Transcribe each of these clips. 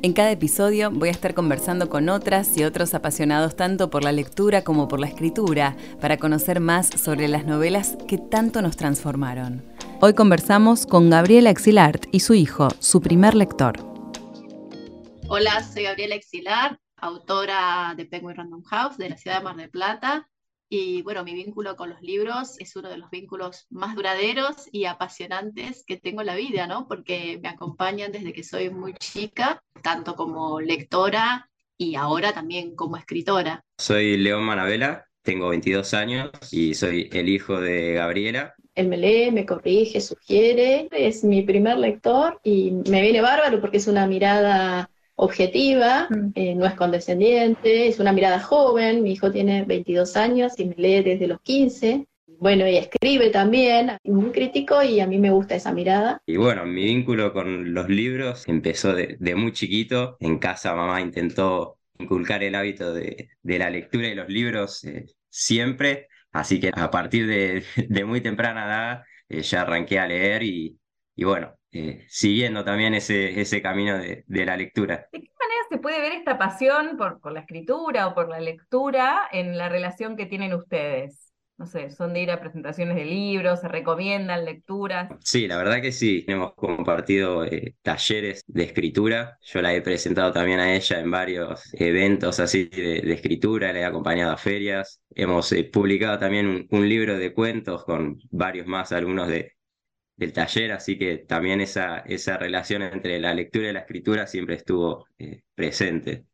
En cada episodio voy a estar conversando con otras y otros apasionados tanto por la lectura como por la escritura para conocer más sobre las novelas que tanto nos transformaron. Hoy conversamos con Gabriela Exilart y su hijo, su primer lector. Hola, soy Gabriela Exilar, autora de Penguin Random House de la ciudad de Mar del Plata y bueno, mi vínculo con los libros es uno de los vínculos más duraderos y apasionantes que tengo en la vida, ¿no? Porque me acompañan desde que soy muy chica, tanto como lectora y ahora también como escritora. Soy León Manabela, tengo 22 años y soy el hijo de Gabriela. Él me lee, me corrige, sugiere, es mi primer lector y me viene bárbaro porque es una mirada objetiva, mm. eh, no es condescendiente, es una mirada joven, mi hijo tiene 22 años y me lee desde los 15. Bueno, y escribe también, muy crítico y a mí me gusta esa mirada. Y bueno, mi vínculo con los libros empezó de, muy chiquito. En casa mamá intentó inculcar el hábito de, la lectura y los libros eh, siempre. Así que a partir de, muy temprana edad eh, ya arranqué a leer y, y bueno, eh, siguiendo también ese, ese camino de, la lectura. ¿De qué manera se puede ver esta pasión por, por la escritura o por la lectura en la relación que tienen ustedes? no sé, son de ir a presentaciones de libros, se recomiendan lecturas. Sí, la verdad que sí, hemos compartido eh, talleres de escritura, yo la he presentado también a ella en varios eventos así de, escritura, le he acompañado a ferias, hemos eh, publicado también un, libro de cuentos con varios más, algunos de, del taller, así que también esa, esa relación entre la lectura y la escritura siempre estuvo eh, presente.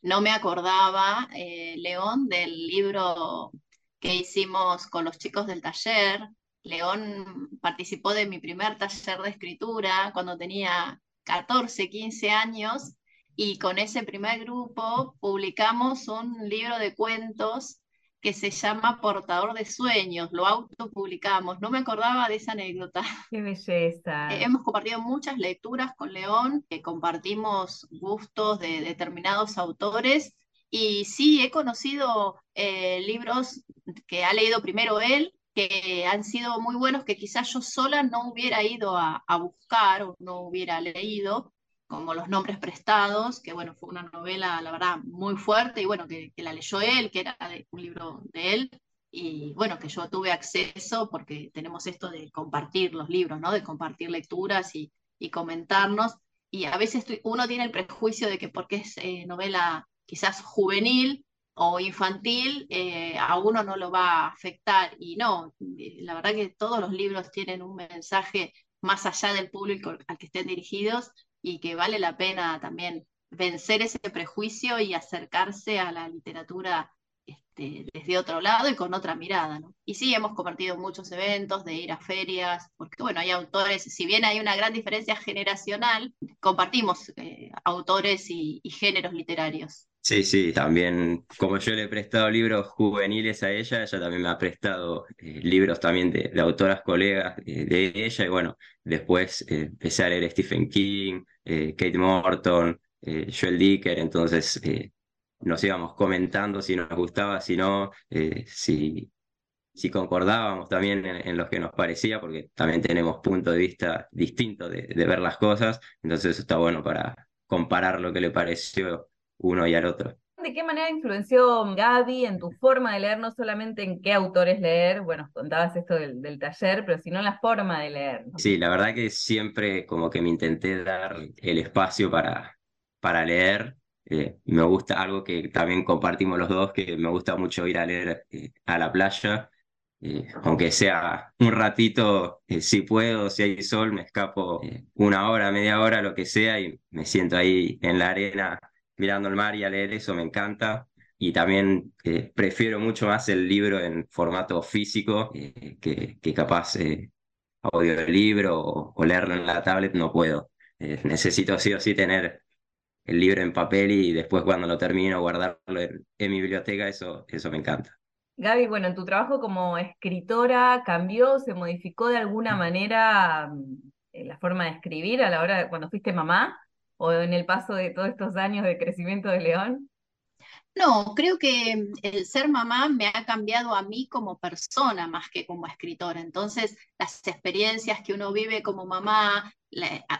No me acordaba, eh, León, del libro que hicimos con los chicos del taller. León participó de mi primer taller de escritura cuando tenía 14, 15 años y con ese primer grupo publicamos un libro de cuentos que se llama Portador de Sueños, lo autopublicamos, no me acordaba de esa anécdota. Qué belleza. Eh, hemos compartido muchas lecturas con León, que compartimos gustos de determinados autores y sí, he conocido eh, libros que ha leído primero él, que han sido muy buenos, que quizás yo sola no hubiera ido a, a buscar o no hubiera leído, como Los Nombres Prestados, que bueno, fue una novela, la verdad, muy fuerte y bueno, que, la leyó él, que era un libro de él, y bueno, que yo tuve acceso porque tenemos esto de compartir los libros, ¿no? De compartir lecturas y, comentarnos, y a veces uno tiene el prejuicio de que porque es eh, novela quizás juvenil o infantil, eh, a uno no lo va a afectar, y no, eh, la verdad que todos los libros tienen un mensaje más allá del público al que estén dirigidos, y que vale la pena también vencer ese prejuicio y acercarse a la literatura este, desde otro lado y con otra mirada. Y sí, hemos compartido muchos eventos de ir a ferias, porque bueno, hay autores, si bien hay una gran diferencia generacional, compartimos eh, autores y, géneros literarios. Sí, sí, también como yo le he prestado libros juveniles a ella, ella también me ha prestado eh, libros también de, autoras colegas eh, de ella y bueno, después empecé a leer Stephen King, Kate Morton, Joel Dicker, entonces nos íbamos comentando si nos gustaba, si no, eh, si, si concordábamos también en, lo que nos parecía, porque también tenemos punto de vista distinto de, ver las cosas, entonces está bueno para comparar lo que le pareció uno y al otro. ¿De qué manera influenció Gaby en tu forma de leer, no solamente en qué autores leer? Bueno, contabas esto del, taller, pero sino en la forma de leer. Sí, la verdad que siempre como que me intenté dar el espacio para, para leer eh, me gusta algo que también compartimos los dos, que me gusta mucho ir a leer eh, a la playa, eh, aunque sea un ratito, si puedo, si hay sol, me escapo una hora, media hora, lo que sea, y me siento ahí en la arena mirando el mar y a leer eso, me encanta. Y también prefiero mucho más el libro en formato físico que, que capaz audiolibro o, o leerlo en la tablet, no puedo. necesito sí o sí tener el libro en papel y después cuando lo termino guardarlo en, mi biblioteca, eso, eso me encanta. Gaby, bueno, en tu trabajo como escritora, ¿cambió, se modificó de alguna manera mm, la forma de escribir a la hora de cuando fuiste mamá o en el paso de todos estos años de crecimiento de León? No, creo que el ser mamá me ha cambiado a mí como persona más que como escritora. Entonces, las experiencias que uno vive como mamá,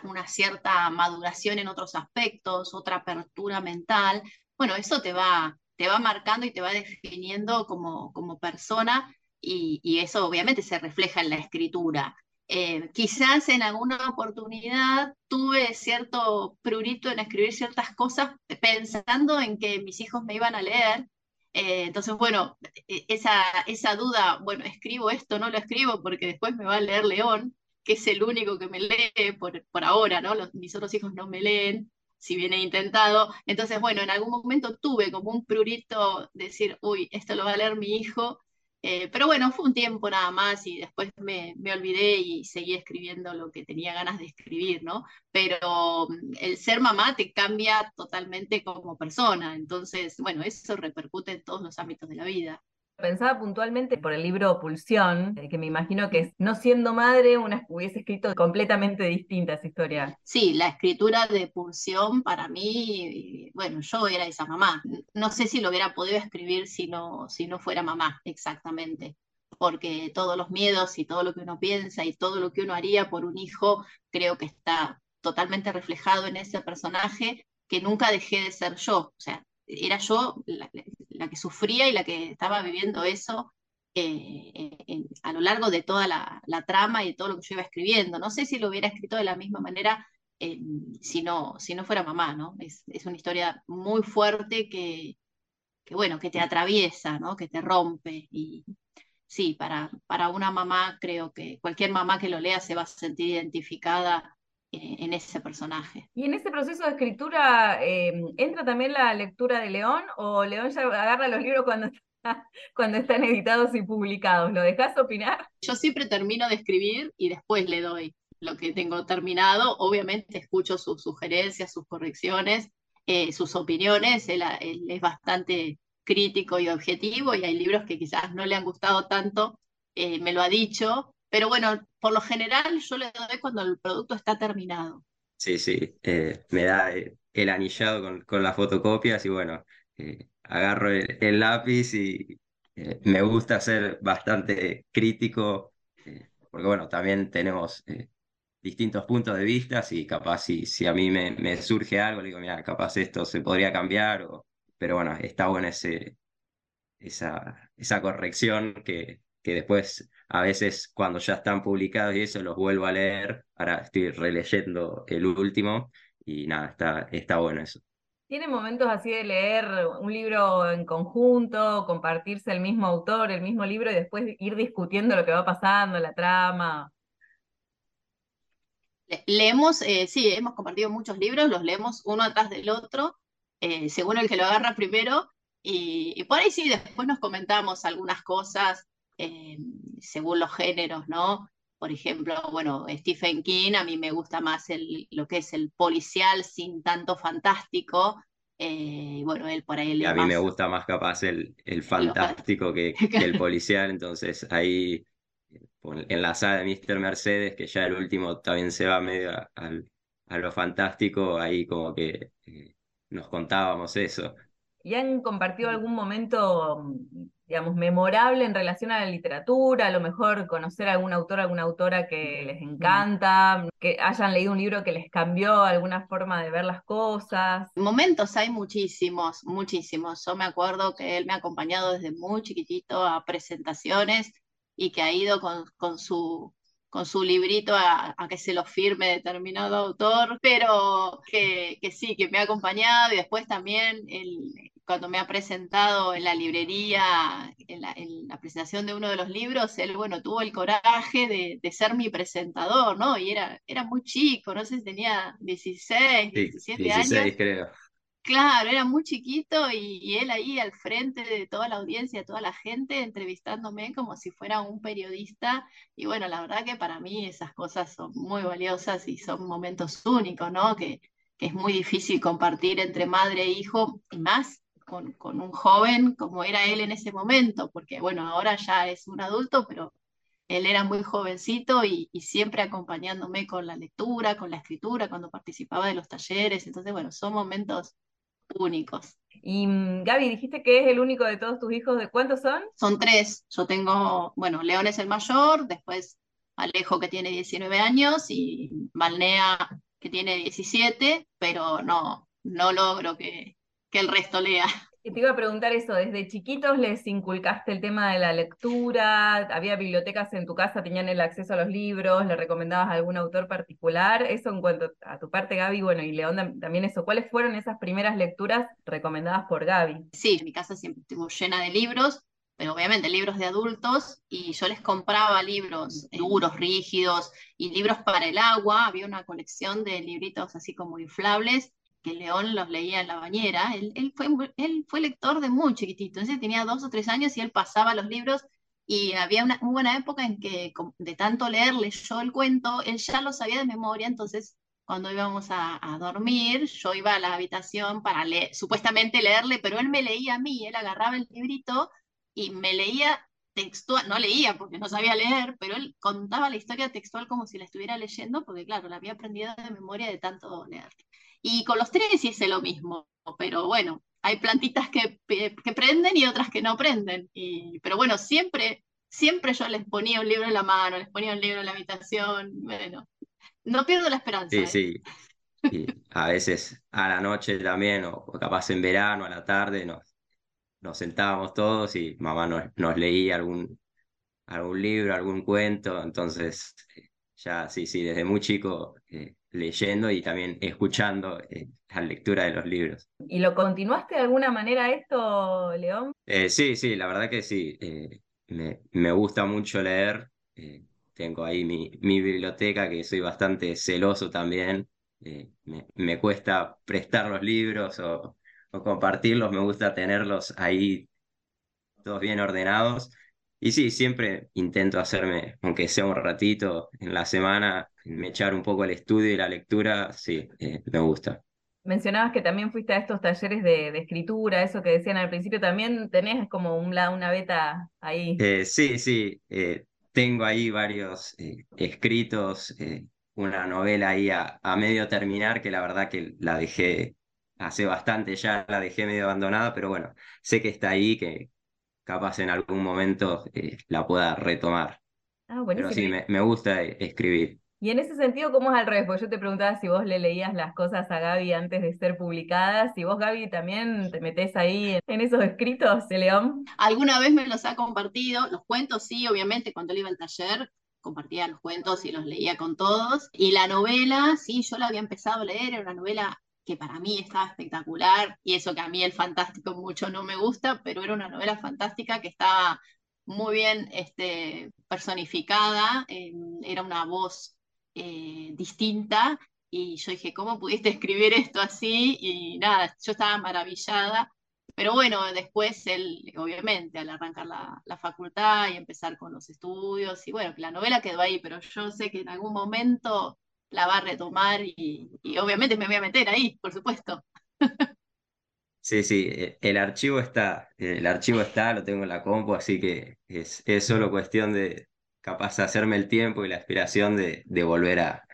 una cierta maduración en otros aspectos, otra apertura mental, bueno, eso te va, te va marcando y te va definiendo como, como persona y, y eso obviamente se refleja en la escritura. Eh, quizás en alguna oportunidad tuve cierto prurito en escribir ciertas cosas pensando en que mis hijos me iban a leer. Eh, entonces, bueno, e, esa, esa duda, bueno, escribo esto, no lo escribo porque después me va a leer León, que es el único que me lee por, por ahora, ¿no? mis otros hijos no me leen, si bien he intentado. Entonces, bueno, en algún momento tuve como un prurito de decir, uy, esto lo va a leer mi hijo eh, pero bueno, fue un tiempo nada más y después me, me, olvidé y seguí escribiendo lo que tenía ganas de escribir, ¿no? Pero mm, el ser mamá te cambia totalmente como persona, entonces, bueno, eso repercute en todos los ámbitos de la vida. Pensaba puntualmente por el libro Pulsión, eh, que me imagino que no siendo madre una hubiese escrito completamente distinta esa historia. Sí, la escritura de Pulsión para mí, bueno, yo era esa mamá. No sé si lo hubiera podido escribir si no, si no fuera mamá, exactamente porque todos los miedos y todo lo que uno piensa y todo lo que uno haría por un hijo, creo que está totalmente reflejado en ese personaje que nunca dejé de ser yo. O sea, era yo la, que sufría y la que estaba viviendo eso eh, a lo largo de toda la, trama y todo lo que yo iba escribiendo. No sé si lo hubiera escrito de la misma manera eh, si, no, si no fuera mamá, ¿no? Es, una historia muy fuerte que, que, bueno, que te atraviesa, ¿no? Que te rompe y sí, para, para una mamá creo que cualquier mamá que lo lea se va a sentir identificada en ese personaje. ¿Y en ese proceso de escritura em, entra también la lectura de León o León ya agarra los libros cuando, cuando están editados y publicados? ¿Lo dejas opinar? Yo siempre termino de escribir y después le doy lo que tengo terminado. Obviamente escucho sus sugerencias, sus correcciones, eh, sus opiniones. Él, es bastante crítico y objetivo y hay libros que quizás no le han gustado tanto, eh, me lo ha dicho, pero bueno, por lo general yo le doy cuando el producto está terminado. Sí, sí, eh, me da eh, el anillado con, con las fotocopias y bueno, eh, agarro el, lápiz y me gusta ser bastante crítico, porque bueno, también tenemos distintos puntos de vista y capaz si, si a mí me, surge algo, le digo, mira, capaz esto se podría cambiar, o, pero bueno, está buena ese, esa, esa corrección que, que después a veces cuando ya están publicados y eso los vuelvo a leer, ahora estoy releyendo el último y nada, está, está bueno eso. ¿Tiene momentos así de leer un libro en conjunto, compartirse el mismo autor, el mismo libro y después ir discutiendo lo que va pasando, la trama? Leemos, eh, sí, hemos compartido muchos libros, los leemos uno atrás del otro, eh, según el que lo agarra primero, y, y, por ahí sí, después nos comentamos algunas cosas, eh, según los géneros, ¿no? Por ejemplo, bueno, Stephen King, a mí me gusta más el, lo que es el policial sin tanto fantástico. Eh, bueno, él por ahí... Y a mí me gusta más capaz el, el fantástico que, el policial, entonces ahí en la saga de Mr. Mercedes, que ya el último también se va medio a, a, lo fantástico, ahí como que eh, nos contábamos eso. ¿Y han compartido algún momento digamos, memorable en relación a la literatura, a lo mejor conocer a algún autor, alguna autora que les encanta, que hayan leído un libro que les cambió alguna forma de ver las cosas. Momentos hay muchísimos, muchísimos. Yo me acuerdo que él me ha acompañado desde muy chiquitito a presentaciones y que ha ido con, con su con su librito a, que se lo firme determinado autor, pero que, que, sí, que me ha acompañado y después también el, cuando me ha presentado en la librería, en la, presentación de uno de los libros, él, bueno, tuvo el coraje de, ser mi presentador, ¿no? Y era, era muy chico, no sé si tenía 16, 17 16, creo. Claro, era muy chiquito y, él ahí al frente de toda la audiencia, toda la gente, entrevistándome como si fuera un periodista. Y bueno, la verdad que para mí esas cosas son muy valiosas y son momentos únicos, ¿no? Que, que es muy difícil compartir entre madre e hijo, y más con, con, un joven como era él en ese momento, porque bueno, ahora ya es un adulto, pero él era muy jovencito y, y, siempre acompañándome con la lectura, con la escritura, cuando participaba de los talleres. Entonces, bueno, son momentos únicos. Y mm, Gaby, dijiste que es el único de todos tus hijos, ¿de cuántos son? Son tres. Yo tengo, bueno, León es el mayor, después Alejo que tiene 19 años y Malnea que tiene 17, pero no, no logro que, que el resto lea. Y te iba a preguntar eso, ¿desde chiquitos les inculcaste el tema de la lectura? ¿Había bibliotecas en tu casa, tenían el acceso a los libros? ¿Le recomendabas a algún autor particular? Eso en cuanto a tu parte, Gaby, bueno, y León también eso. ¿Cuáles fueron esas primeras lecturas recomendadas por Gaby? Sí, mi casa siempre estuvo llena de libros, pero obviamente libros de adultos, y yo les compraba libros duros, rígidos, y libros para el agua. Había una colección de libritos así como inflables que León los leía en la bañera, él, fue, lector de muy chiquitito, entonces tenía dos o tres años y él pasaba los libros y había una buena época en que de tanto leer leyó el cuento, él ya lo sabía de memoria, entonces cuando íbamos a, a dormir, yo iba a la habitación para leer, supuestamente leerle, pero él me leía a mí, él agarraba el librito y me leía textual, no leía porque no sabía leer, pero él contaba la historia textual como si la estuviera leyendo, porque claro, la había aprendido de memoria de tanto leer. Y con los tres hice lo mismo, pero bueno, hay plantitas que, que prenden y otras que no prenden. Y, pero bueno, siempre, siempre yo les ponía un libro en la mano, les ponía un libro en la habitación. Bueno, no pierdo la esperanza. Sí, ¿eh? sí. Y a veces a la noche también, o capaz en verano, a la tarde, nos, nos sentábamos todos y mamá nos, nos leía algún, algún libro, algún cuento. Entonces, ya sí, sí, desde muy chico eh, leyendo y también escuchando eh, la lectura de los libros. ¿Y lo continuaste de alguna manera esto, León? Eh, sí, sí, la verdad que sí. Eh, me, me, gusta mucho leer. Eh, tengo ahí mi, mi, biblioteca, que soy bastante celoso también. Me, me, cuesta prestar los libros o, o compartirlos, me gusta tenerlos ahí todos bien ordenados. Y sí, siempre intento hacerme, aunque sea un ratito en la semana, me echar un poco el estudio y la lectura, sí, eh, me gusta. Mencionabas que también fuiste a estos talleres de, de escritura, eso que decían al principio, también tenés como un, una beta ahí. Eh, sí, sí, eh, tengo ahí varios escritos, una novela ahí a, a medio terminar, que la verdad que la dejé hace bastante ya, la dejé medio abandonada, pero bueno, sé que está ahí, que, capaz en algún momento eh, la pueda retomar. Ah, Pero sí, me, me, gusta escribir. Y en ese sentido, ¿cómo es al revés? Porque yo te preguntaba si vos le leías las cosas a Gaby antes de ser publicadas, si vos, Gaby, también te metés ahí en, en esos escritos de León. Alguna vez me los ha compartido, los cuentos sí, obviamente, cuando él iba al taller, compartía los cuentos y los leía con todos. Y la novela, sí, yo la había empezado a leer, era una novela que para mí estaba espectacular, y eso que a mí el fantástico mucho no me gusta, pero era una novela fantástica que estaba muy bien este, personificada, eh, era una voz eh, distinta, y yo dije, ¿cómo pudiste escribir esto así? Y nada, yo estaba maravillada. Pero bueno, después él, obviamente, al arrancar la, la, facultad y empezar con los estudios, y bueno, la novela quedó ahí, pero yo sé que en algún momento la va a retomar y, y, obviamente me voy a meter ahí, por supuesto. Sí, sí, e, el archivo está, el archivo está, lo tengo en la compu, así que es, es solo cuestión de capaz de hacerme el tiempo y la aspiración de, de volver a,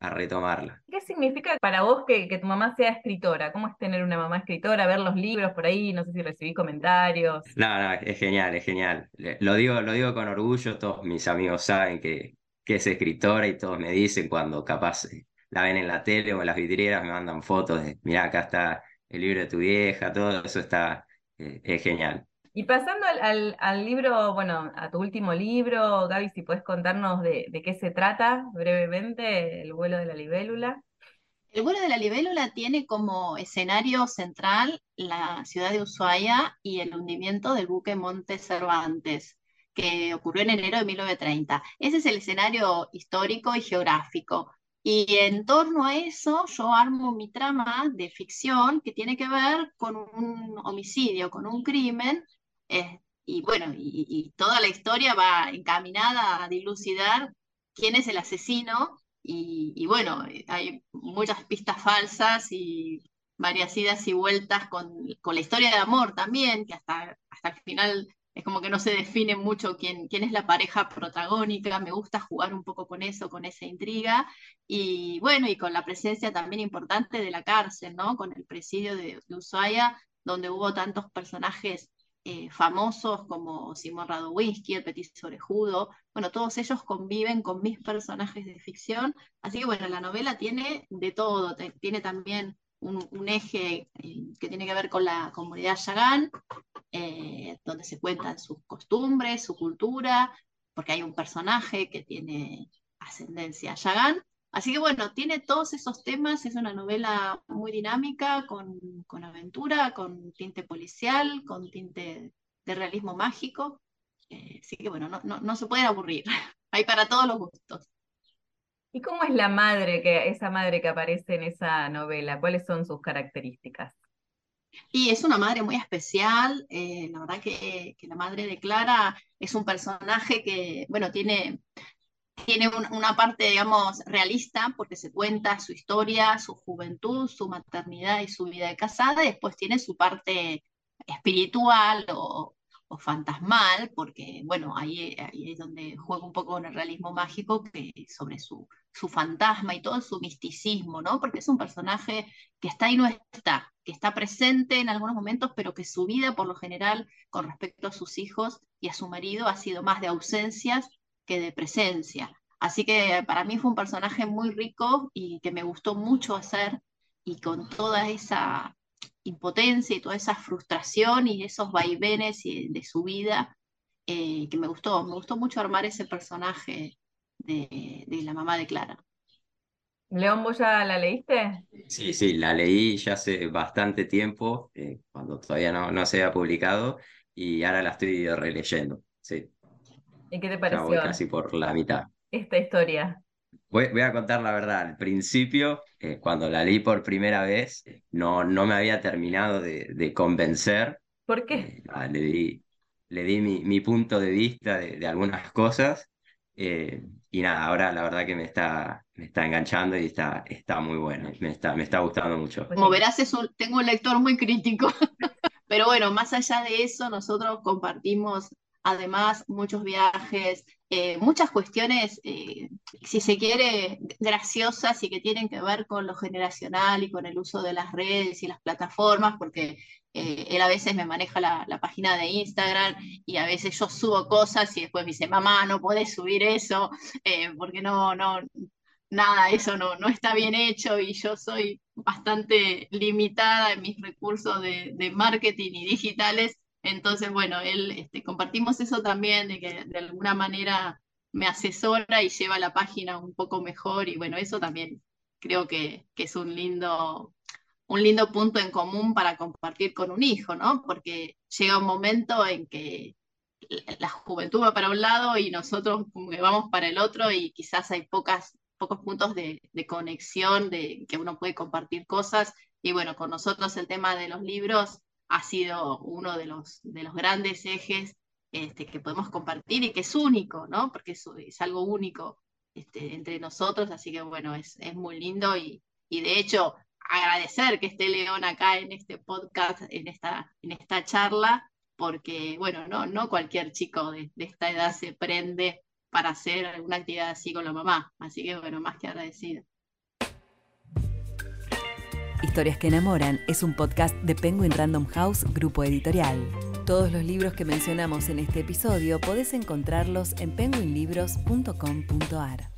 a, retomarla. ¿Qué significa para vos que, que, tu mamá sea escritora? ¿Cómo es tener una mamá escritora? Ver los libros por ahí, no sé si recibís comentarios. No, no, es genial, es genial. Lo digo, lo digo con orgullo, todos mis amigos saben que, que es escritora y todos me dicen cuando capaz eh, la ven en la tele o en las vidrieras, me mandan fotos de, mira, acá está el libro de tu vieja, todo eso está, eh, es genial. Y pasando al, al, al, libro, bueno, a tu último libro, Gaby, si puedes contarnos de, de, qué se trata brevemente, El vuelo de la libélula. El vuelo de la libélula tiene como escenario central la ciudad de Ushuaia y el hundimiento del buque Monte Cervantes que ocurrió en enero de 1930. Ese es el escenario histórico y geográfico. Y en torno a eso yo armo mi trama de ficción que tiene que ver con un homicidio, con un crimen, eh, y bueno, y, y, toda la historia va encaminada a dilucidar quién es el asesino y, bueno, hay muchas pistas falsas y varias idas y vueltas con, con, la historia de amor también, que hasta, hasta el final es como que no se define mucho quién, quién es la pareja protagónica, me gusta jugar un poco con eso, con esa intriga, y bueno, y con la presencia también importante de la cárcel, ¿no? Con el presidio de, Ushuaia, donde hubo tantos personajes eh, famosos como Simón Radowinsky, el Petit Orejudo, bueno, todos ellos conviven con mis personajes de ficción, así que bueno, la novela tiene de todo, tiene también un, eje eh, que tiene que ver con la comunidad Yagán, eh, donde se cuentan sus costumbres, su cultura, porque hay un personaje que tiene ascendencia Yagán. Así que bueno, tiene todos esos temas, es una novela muy dinámica, con, con aventura, con tinte policial, con tinte de realismo mágico. Eh, así que bueno, no, no, no se puede aburrir, hay para todos los gustos. ¿Y cómo es la madre, que, esa madre que aparece en esa novela? ¿Cuáles son sus características? Y es una madre muy especial, eh, la verdad que, la madre de Clara es un personaje que, bueno, tiene, tiene una parte, digamos, realista, porque se cuenta su historia, su juventud, su maternidad y su vida de casada, y después tiene su parte espiritual o, o fantasmal, porque bueno, ahí, ahí, es donde juega un poco con el realismo mágico que, sobre su, su fantasma y todo su misticismo, ¿no? Porque es un personaje que está y no está, que está presente en algunos momentos, pero que su vida por lo general con respecto a sus hijos y a su marido ha sido más de ausencias que de presencia. Así que para mí fue un personaje muy rico y que me gustó mucho hacer y con toda esa impotencia y toda esa frustración y esos vaivenes de su vida, eh, que me gustó, me gustó mucho armar ese personaje de, la mamá de Clara. León, ¿vos ya la leíste? Sí, sí, la leí ya hace bastante tiempo, eh, cuando todavía no, no se había publicado, y ahora la estoy releyendo. Sí. ¿Y qué te pareció? casi por la mitad. Esta historia. Voy, a contar la verdad. Al principio, eh, cuando la leí por primera vez, no, no me había terminado de, convencer. ¿Por qué? Eh, le di, le di mi, punto de vista de, algunas cosas. Eh, y nada, ahora la verdad que me está, me está enganchando y está, está muy bueno. Me está, me está gustando mucho. Como verás, tengo un lector muy crítico. Pero bueno, más allá de eso, nosotros compartimos además muchos viajes, eh, muchas cuestiones, eh, si se quiere, graciosas y que tienen que ver con lo generacional y con el uso de las redes y las plataformas, porque eh, él a veces me maneja la, página de Instagram y a veces yo subo cosas y después me dice, mamá, no puedes subir eso, porque no, no, nada, eso no, no está bien hecho y yo soy bastante limitada en mis recursos de marketing y digitales entonces, bueno, él este, compartimos eso también, de que de alguna manera me asesora y lleva la página un poco mejor y bueno, eso también creo que, es un lindo, un lindo punto en común para compartir con un hijo, ¿no? Porque llega un momento en que la juventud va para un lado y nosotros vamos para el otro y quizás hay pocas, pocos puntos de, conexión, de que uno puede compartir cosas. Y bueno, con nosotros el tema de los libros ha sido uno de los, de los grandes ejes este, que podemos compartir y que es único, ¿no? Porque es, algo único este, entre nosotros, así que bueno, es, es muy lindo y, y, de hecho agradecer que esté León acá en este podcast, en esta, en esta charla, porque bueno, no, no cualquier chico de esta edad se prende para hacer alguna actividad así con la mamá, así que bueno, más que agradecido. Historias que enamoran es un podcast de Penguin Random House, grupo editorial. Todos los libros que mencionamos en este episodio podés encontrarlos en penguinlibros.com.ar.